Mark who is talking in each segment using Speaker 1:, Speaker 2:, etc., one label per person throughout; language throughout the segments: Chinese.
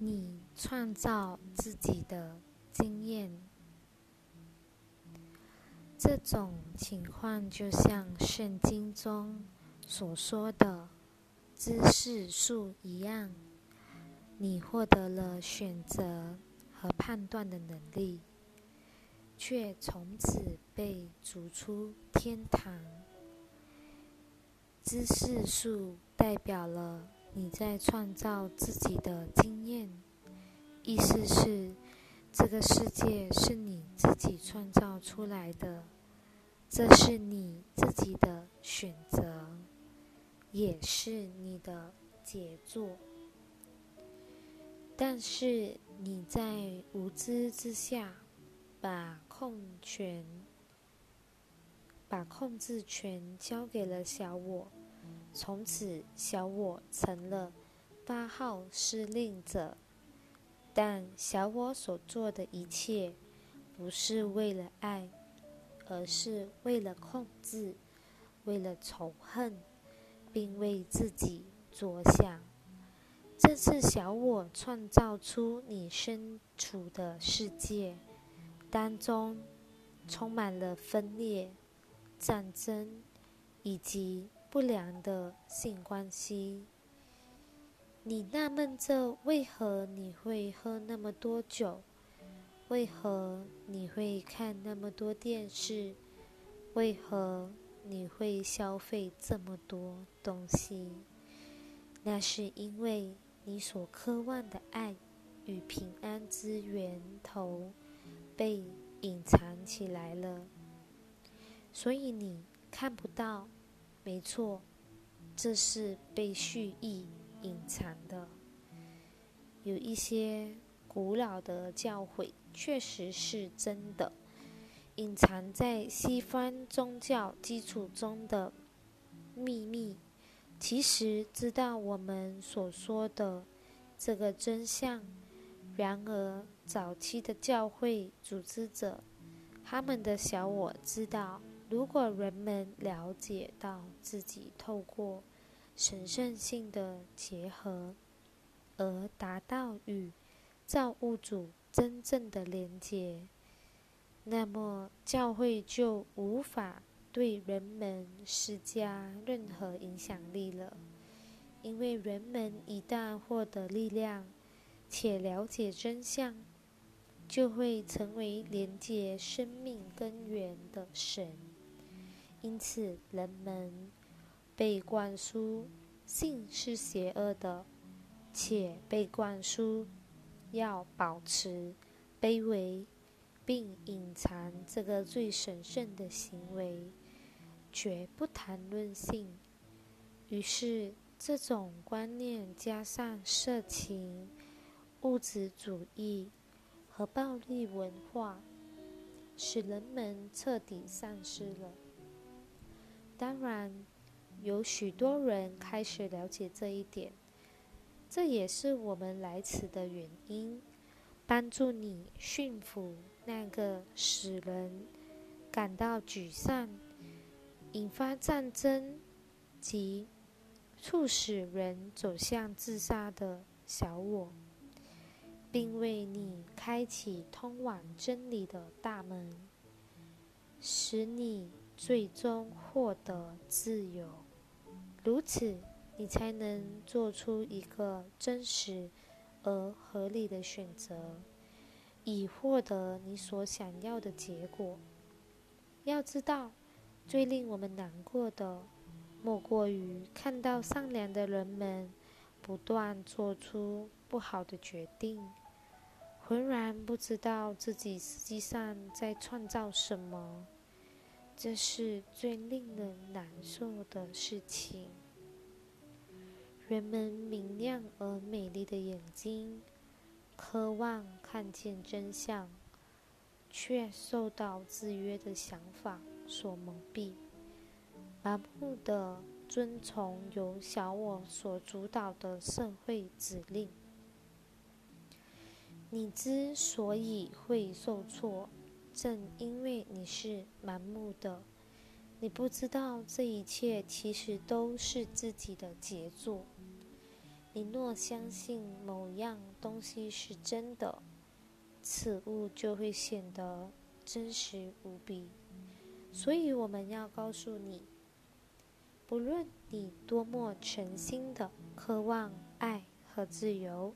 Speaker 1: 你创造自己的经验，这种情况就像圣经中所说的知识树一样，你获得了选择和判断的能力，却从此被逐出天堂。知识树代表了。你在创造自己的经验，意思是这个世界是你自己创造出来的，这是你自己的选择，也是你的杰作。但是你在无知之下，把控权、把控制权交给了小我。从此，小我成了八号施令者。但小我所做的一切，不是为了爱，而是为了控制，为了仇恨，并为自己着想。这次小我创造出你身处的世界，当中充满了分裂、战争以及。不良的性关系，你纳闷着为何你会喝那么多酒？为何你会看那么多电视？为何你会消费这么多东西？那是因为你所渴望的爱与平安之源头被隐藏起来了，所以你看不到。没错，这是被蓄意隐藏的。有一些古老的教诲确实是真的，隐藏在西方宗教基础中的秘密，其实知道我们所说的这个真相。然而，早期的教会组织者，他们的小我知道。如果人们了解到自己透过神圣性的结合而达到与造物主真正的连结，那么教会就无法对人们施加任何影响力了。因为人们一旦获得力量且了解真相，就会成为连接生命根源的神。因此，人们被灌输性是邪恶的，且被灌输要保持卑微，并隐藏这个最神圣的行为，绝不谈论性。于是，这种观念加上色情、物质主义和暴力文化，使人们彻底丧失了。当然，有许多人开始了解这一点，这也是我们来此的原因，帮助你驯服那个使人感到沮丧、引发战争及促使人走向自杀的小我，并为你开启通往真理的大门，使你。最终获得自由，如此你才能做出一个真实而合理的选择，以获得你所想要的结果。要知道，最令我们难过的，莫过于看到善良的人们不断做出不好的决定，浑然不知道自己实际上在创造什么。这是最令人难受的事情。人们明亮而美丽的眼睛，渴望看见真相，却受到制约的想法所蒙蔽，盲目的遵从由小我所主导的社会指令。你之所以会受挫。正因为你是盲目的，你不知道这一切其实都是自己的杰作。你若相信某样东西是真的，此物就会显得真实无比。所以我们要告诉你，不论你多么诚心的渴望爱和自由，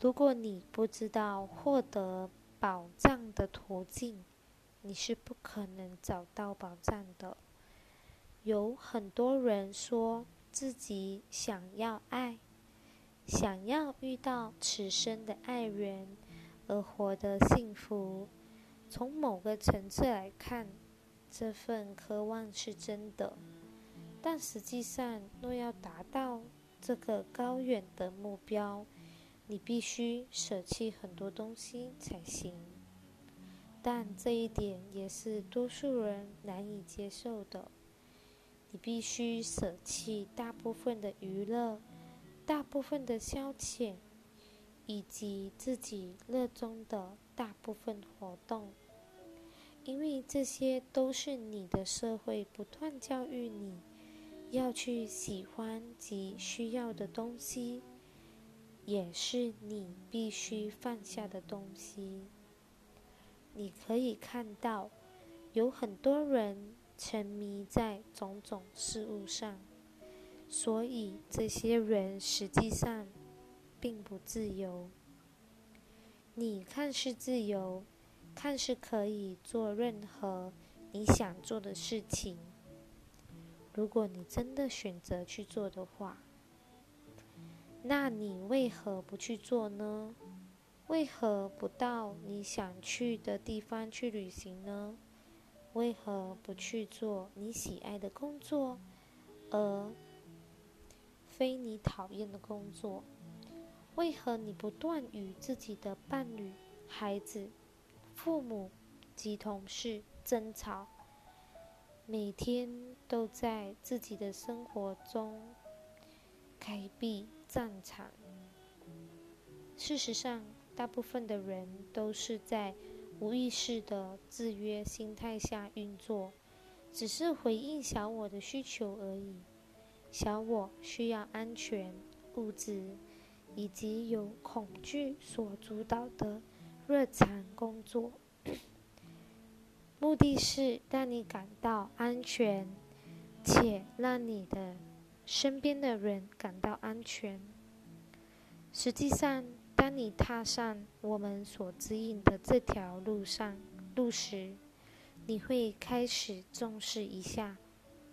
Speaker 1: 如果你不知道获得宝藏的途径，你是不可能找到宝藏的。有很多人说自己想要爱，想要遇到此生的爱人而活得幸福。从某个层次来看，这份渴望是真的。但实际上，若要达到这个高远的目标，你必须舍弃很多东西才行。但这一点也是多数人难以接受的。你必须舍弃大部分的娱乐、大部分的消遣，以及自己热衷的大部分活动，因为这些都是你的社会不断教育你要去喜欢及需要的东西，也是你必须放下的东西。你可以看到，有很多人。沉迷在种种事物上，所以这些人实际上并不自由。你看似自由，看似可以做任何你想做的事情。如果你真的选择去做的话，那你为何不去做呢？为何不到你想去的地方去旅行呢？为何不去做你喜爱的工作，而非你讨厌的工作？为何你不断与自己的伴侣、孩子、父母及同事争吵？每天都在自己的生活中开闭战场。事实上，大部分的人都是在。无意识的制约心态下运作，只是回应小我的需求而已。小我需要安全、物质，以及由恐惧所主导的日常工作。目的是让你感到安全，且让你的身边的人感到安全。实际上，当你踏上我们所指引的这条路上路时，你会开始重视一下，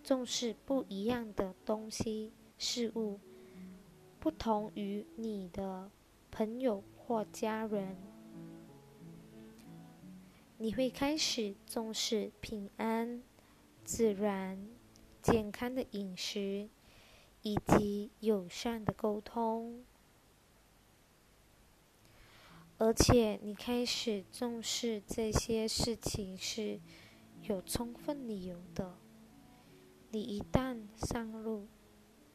Speaker 1: 重视不一样的东西事物，不同于你的朋友或家人。你会开始重视平安、自然、健康的饮食，以及友善的沟通。而且，你开始重视这些事情是有充分理由的。你一旦上路，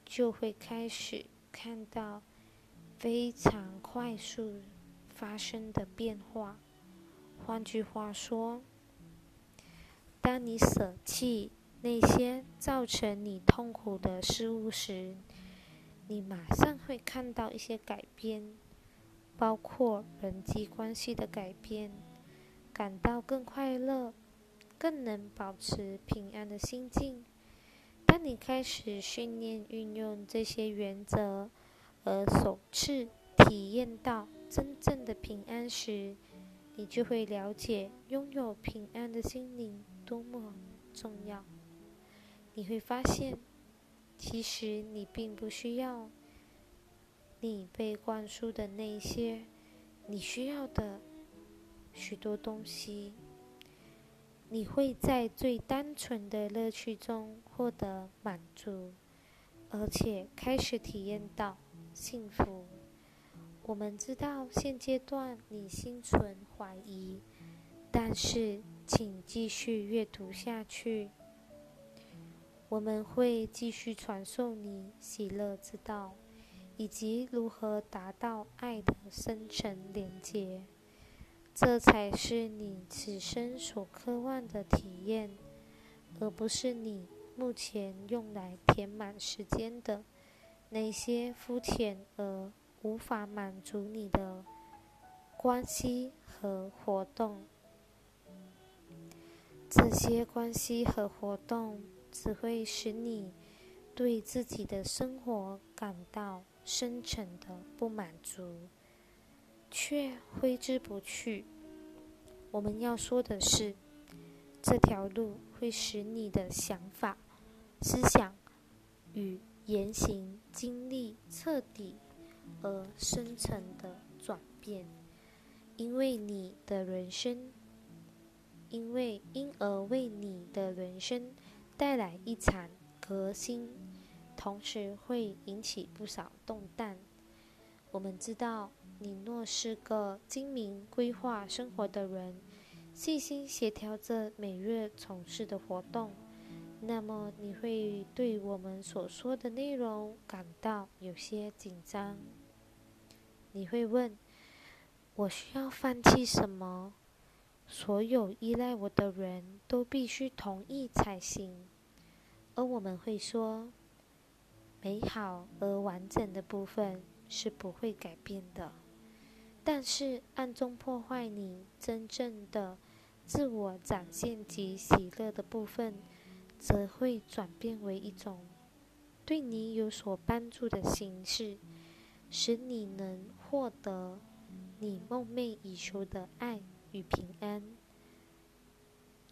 Speaker 1: 就会开始看到非常快速发生的变化。换句话说，当你舍弃那些造成你痛苦的事物时，你马上会看到一些改变。包括人际关系的改变，感到更快乐，更能保持平安的心境。当你开始训练运用这些原则，而首次体验到真正的平安时，你就会了解拥有平安的心灵多么重要。你会发现，其实你并不需要。你被灌输的那些你需要的许多东西，你会在最单纯的乐趣中获得满足，而且开始体验到幸福。我们知道现阶段你心存怀疑，但是请继续阅读下去，我们会继续传授你喜乐之道。以及如何达到爱的深层连接，这才是你此生所渴望的体验，而不是你目前用来填满时间的那些肤浅而无法满足你的关系和活动。这些关系和活动只会使你对自己的生活感到深沉的不满足，却挥之不去。我们要说的是，这条路会使你的想法、思想与言行经历彻底而深层的转变，因为你的人生。因为因而为你的人生带来一场革新，同时会引起不少动荡。我们知道，你若是个精明规划生活的人，细心协调着每月从事的活动，那么你会对我们所说的内容感到有些紧张。你会问：我需要放弃什么？所有依赖我的人都必须同意才行，而我们会说，美好而完整的部分是不会改变的，但是暗中破坏你真正的自我展现及喜乐的部分，则会转变为一种对你有所帮助的形式，使你能获得你梦寐以求的爱。与平安，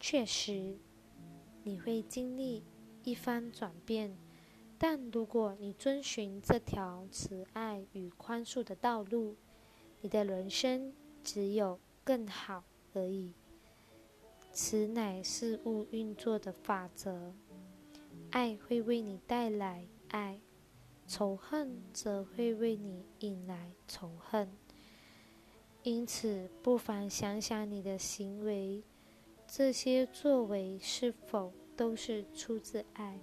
Speaker 1: 确实，你会经历一番转变。但如果你遵循这条慈爱与宽恕的道路，你的人生只有更好而已。此乃事物运作的法则。爱会为你带来爱，仇恨则会为你引来仇恨。因此，不妨想想你的行为，这些作为是否都是出自爱？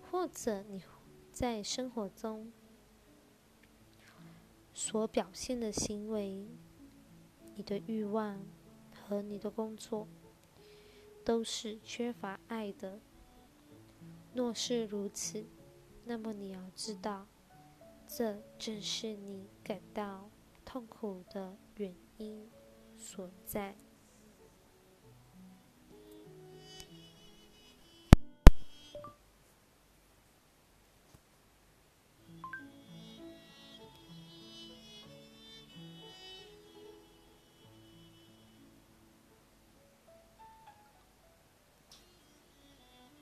Speaker 1: 或者你在生活中所表现的行为、你的欲望和你的工作，都是缺乏爱的？若是如此，那么你要知道，这正是你感到。痛苦的原因所在。